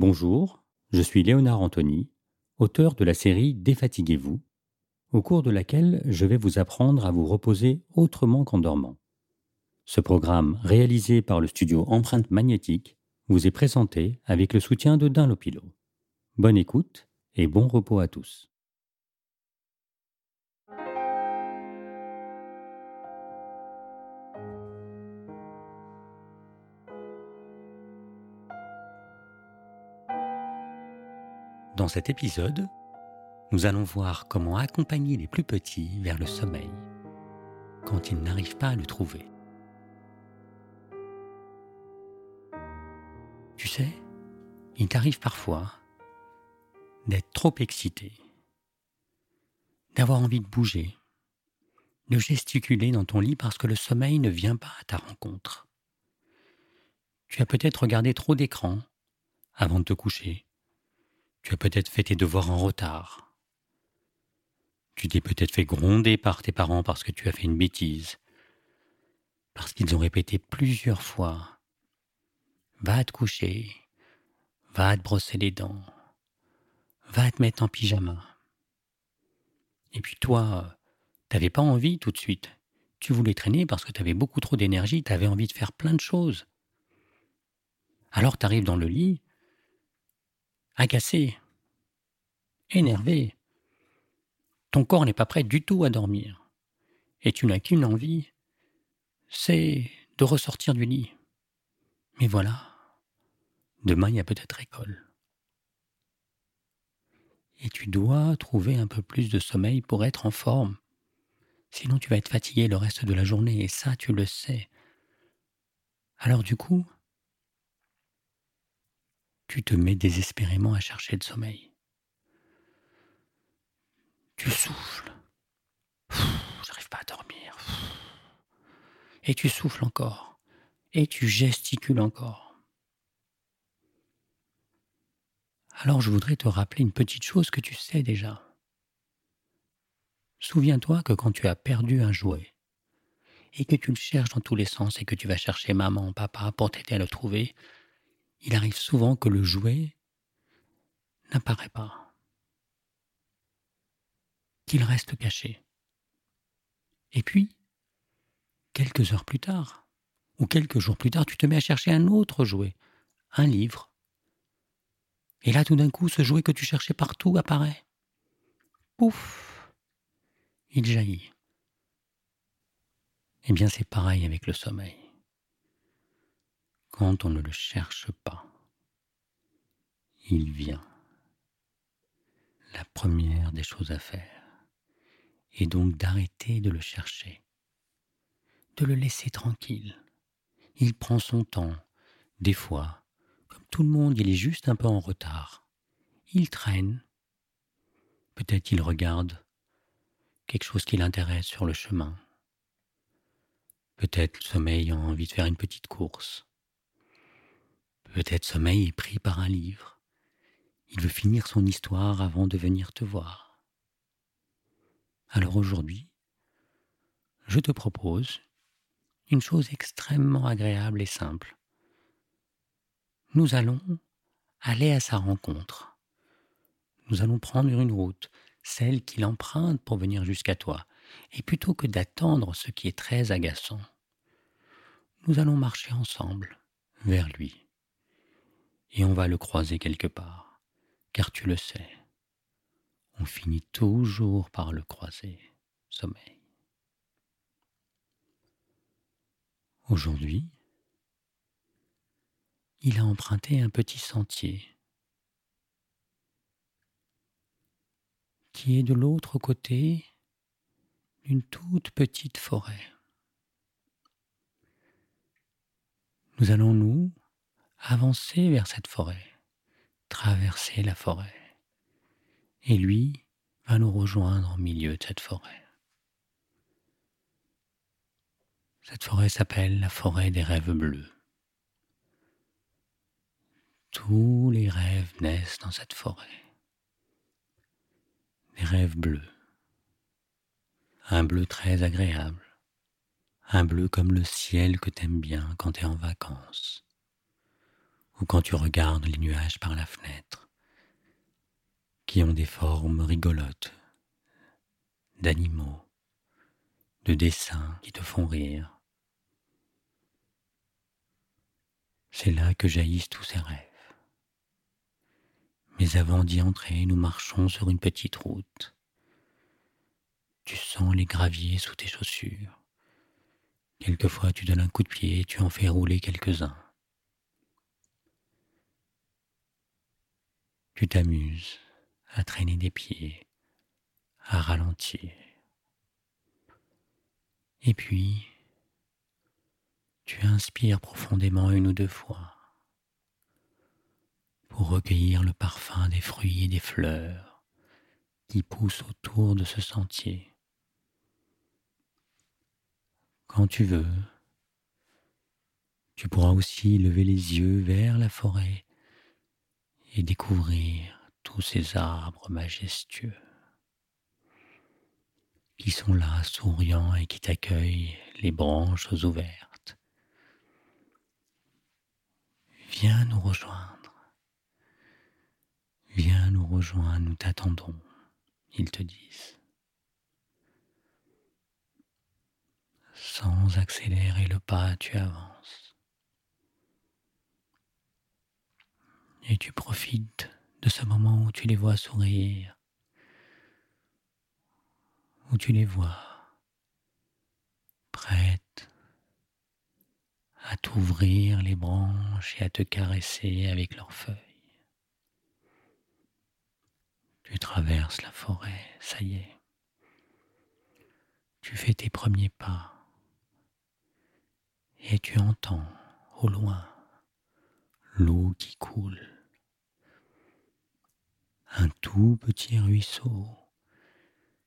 Bonjour, je suis Léonard Anthony, auteur de la série Défatiguez-vous, au cours de laquelle je vais vous apprendre à vous reposer autrement qu'en dormant. Ce programme, réalisé par le studio Empreinte Magnétique, vous est présenté avec le soutien de Dunlopilo. Bonne écoute et bon repos à tous. Dans cet épisode, nous allons voir comment accompagner les plus petits vers le sommeil quand ils n'arrivent pas à le trouver. Tu sais, il t'arrive parfois d'être trop excité, d'avoir envie de bouger, de gesticuler dans ton lit parce que le sommeil ne vient pas à ta rencontre. Tu as peut-être regardé trop d'écrans avant de te coucher tu as peut-être fait tes devoirs en retard. Tu t'es peut-être fait gronder par tes parents parce que tu as fait une bêtise. Parce qu'ils ont répété plusieurs fois. Va te coucher. Va te brosser les dents. Va te mettre en pyjama. Et puis toi, t'avais pas envie tout de suite. Tu voulais traîner parce que tu avais beaucoup trop d'énergie, tu avais envie de faire plein de choses. Alors tu arrives dans le lit, agacé, énervé. Ton corps n'est pas prêt du tout à dormir. Et tu n'as qu'une envie, c'est de ressortir du lit. Mais voilà, demain il y a peut-être école. Et tu dois trouver un peu plus de sommeil pour être en forme. Sinon tu vas être fatigué le reste de la journée, et ça tu le sais. Alors du coup, tu te mets désespérément à chercher le sommeil. Tu souffles. J'arrive pas à dormir. Et tu souffles encore. Et tu gesticules encore. Alors je voudrais te rappeler une petite chose que tu sais déjà. Souviens-toi que quand tu as perdu un jouet, et que tu le cherches dans tous les sens et que tu vas chercher maman, papa pour t'aider à le trouver, il arrive souvent que le jouet n'apparaît pas, qu'il reste caché. Et puis, quelques heures plus tard, ou quelques jours plus tard, tu te mets à chercher un autre jouet, un livre. Et là, tout d'un coup, ce jouet que tu cherchais partout apparaît. Pouf Il jaillit. Eh bien, c'est pareil avec le sommeil quand on ne le cherche pas. Il vient. La première des choses à faire est donc d'arrêter de le chercher, de le laisser tranquille. Il prend son temps. Des fois, comme tout le monde, il est juste un peu en retard. Il traîne. Peut-être il regarde quelque chose qui l'intéresse sur le chemin. Peut-être le sommeil a envie de faire une petite course. Peut-être sommeil est pris par un livre. Il veut finir son histoire avant de venir te voir. Alors aujourd'hui, je te propose une chose extrêmement agréable et simple. Nous allons aller à sa rencontre. Nous allons prendre une route, celle qu'il emprunte pour venir jusqu'à toi. Et plutôt que d'attendre ce qui est très agaçant, nous allons marcher ensemble vers lui et on va le croiser quelque part, car tu le sais, on finit toujours par le croiser, sommeil. Aujourd'hui, il a emprunté un petit sentier qui est de l'autre côté d'une toute petite forêt. Nous allons nous avancer vers cette forêt, traverser la forêt. Et lui va nous rejoindre au milieu de cette forêt. Cette forêt s'appelle la forêt des rêves bleus. Tous les rêves naissent dans cette forêt. Des rêves bleus. Un bleu très agréable. Un bleu comme le ciel que t'aimes bien quand t'es en vacances ou quand tu regardes les nuages par la fenêtre, qui ont des formes rigolotes, d'animaux, de dessins qui te font rire. C'est là que jaillissent tous ces rêves. Mais avant d'y entrer, nous marchons sur une petite route. Tu sens les graviers sous tes chaussures. Quelquefois tu donnes un coup de pied et tu en fais rouler quelques-uns. Tu t'amuses à traîner des pieds, à ralentir. Et puis, tu inspires profondément une ou deux fois pour recueillir le parfum des fruits et des fleurs qui poussent autour de ce sentier. Quand tu veux, tu pourras aussi lever les yeux vers la forêt et découvrir tous ces arbres majestueux qui sont là souriants et qui t'accueillent les branches ouvertes. Viens nous rejoindre. Viens nous rejoindre, nous t'attendons, ils te disent. Sans accélérer le pas, tu avances. Et tu profites de ce moment où tu les vois sourire, où tu les vois prêtes à t'ouvrir les branches et à te caresser avec leurs feuilles. Tu traverses la forêt, ça y est. Tu fais tes premiers pas et tu entends au loin l'eau qui coule. Un tout petit ruisseau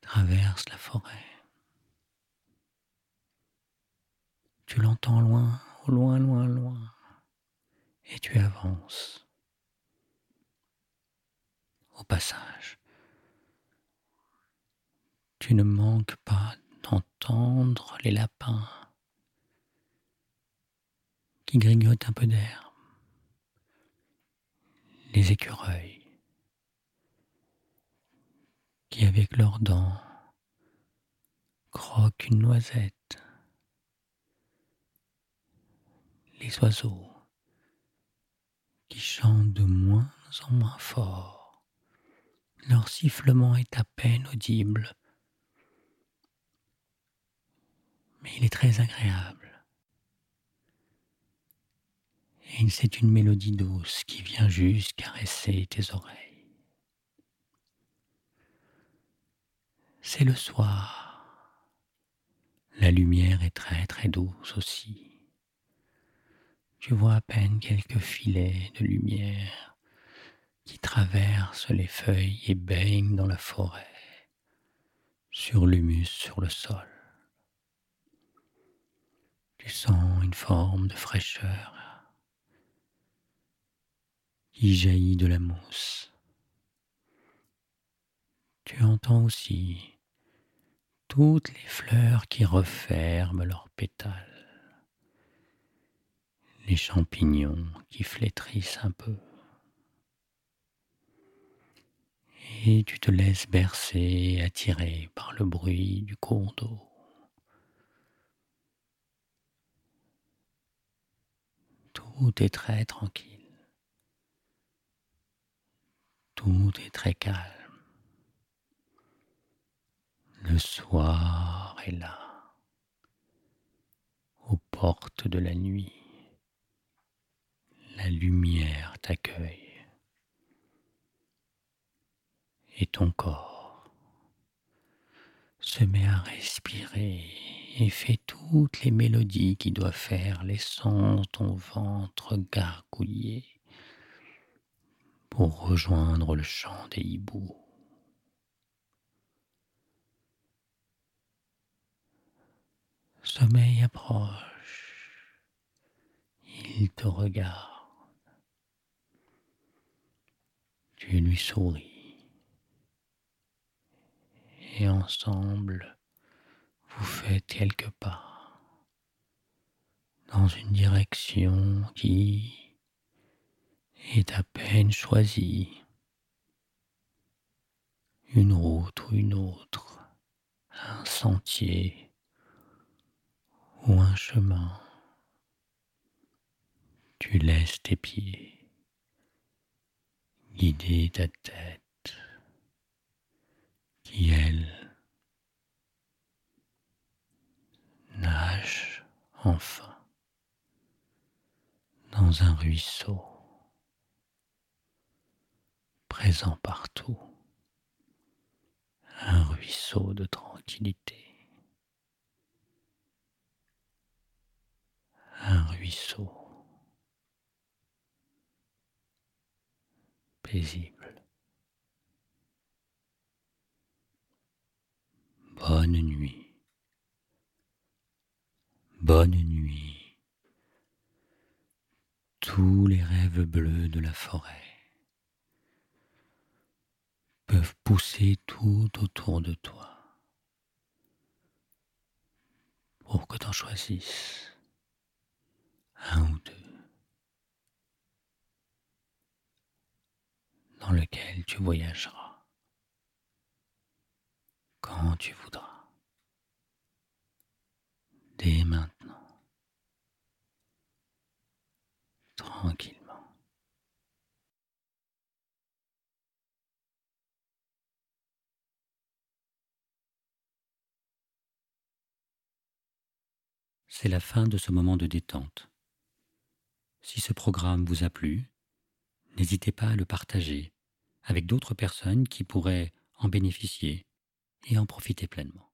traverse la forêt. Tu l'entends loin, loin, loin, loin, et tu avances. Au passage, tu ne manques pas d'entendre les lapins qui grignotent un peu d'air, les écureuils avec leurs dents croquent une noisette, les oiseaux qui chantent de moins en moins fort, leur sifflement est à peine audible, mais il est très agréable. Et c'est une mélodie douce qui vient juste caresser tes oreilles. C'est le soir. La lumière est très très douce aussi. Tu vois à peine quelques filets de lumière qui traversent les feuilles et baignent dans la forêt, sur l'humus sur le sol. Tu sens une forme de fraîcheur qui jaillit de la mousse. Tu entends aussi toutes les fleurs qui referment leurs pétales, les champignons qui flétrissent un peu. Et tu te laisses bercer et attirer par le bruit du cours d'eau. Tout est très tranquille. Tout est très calme. Le soir est là, aux portes de la nuit. La lumière t'accueille et ton corps se met à respirer et fait toutes les mélodies qui doivent faire, laissant ton ventre gargouiller pour rejoindre le chant des hiboux. Sommeil approche. Il te regarde. Tu lui souris. Et ensemble, vous faites quelques pas dans une direction qui est à peine choisi. Une route ou une autre, un sentier ou un chemin. Tu laisses tes pieds guider ta tête qui, elle, nage enfin dans un ruisseau présent partout, un ruisseau de tranquillité, un ruisseau paisible. Bonne nuit. Bonne nuit. Tous les rêves bleus de la forêt peuvent pousser tout autour de toi pour que tu en choisisses un ou deux dans lequel tu voyageras quand tu voudras, dès maintenant, tranquillement. C'est la fin de ce moment de détente. Si ce programme vous a plu, n'hésitez pas à le partager avec d'autres personnes qui pourraient en bénéficier et en profiter pleinement.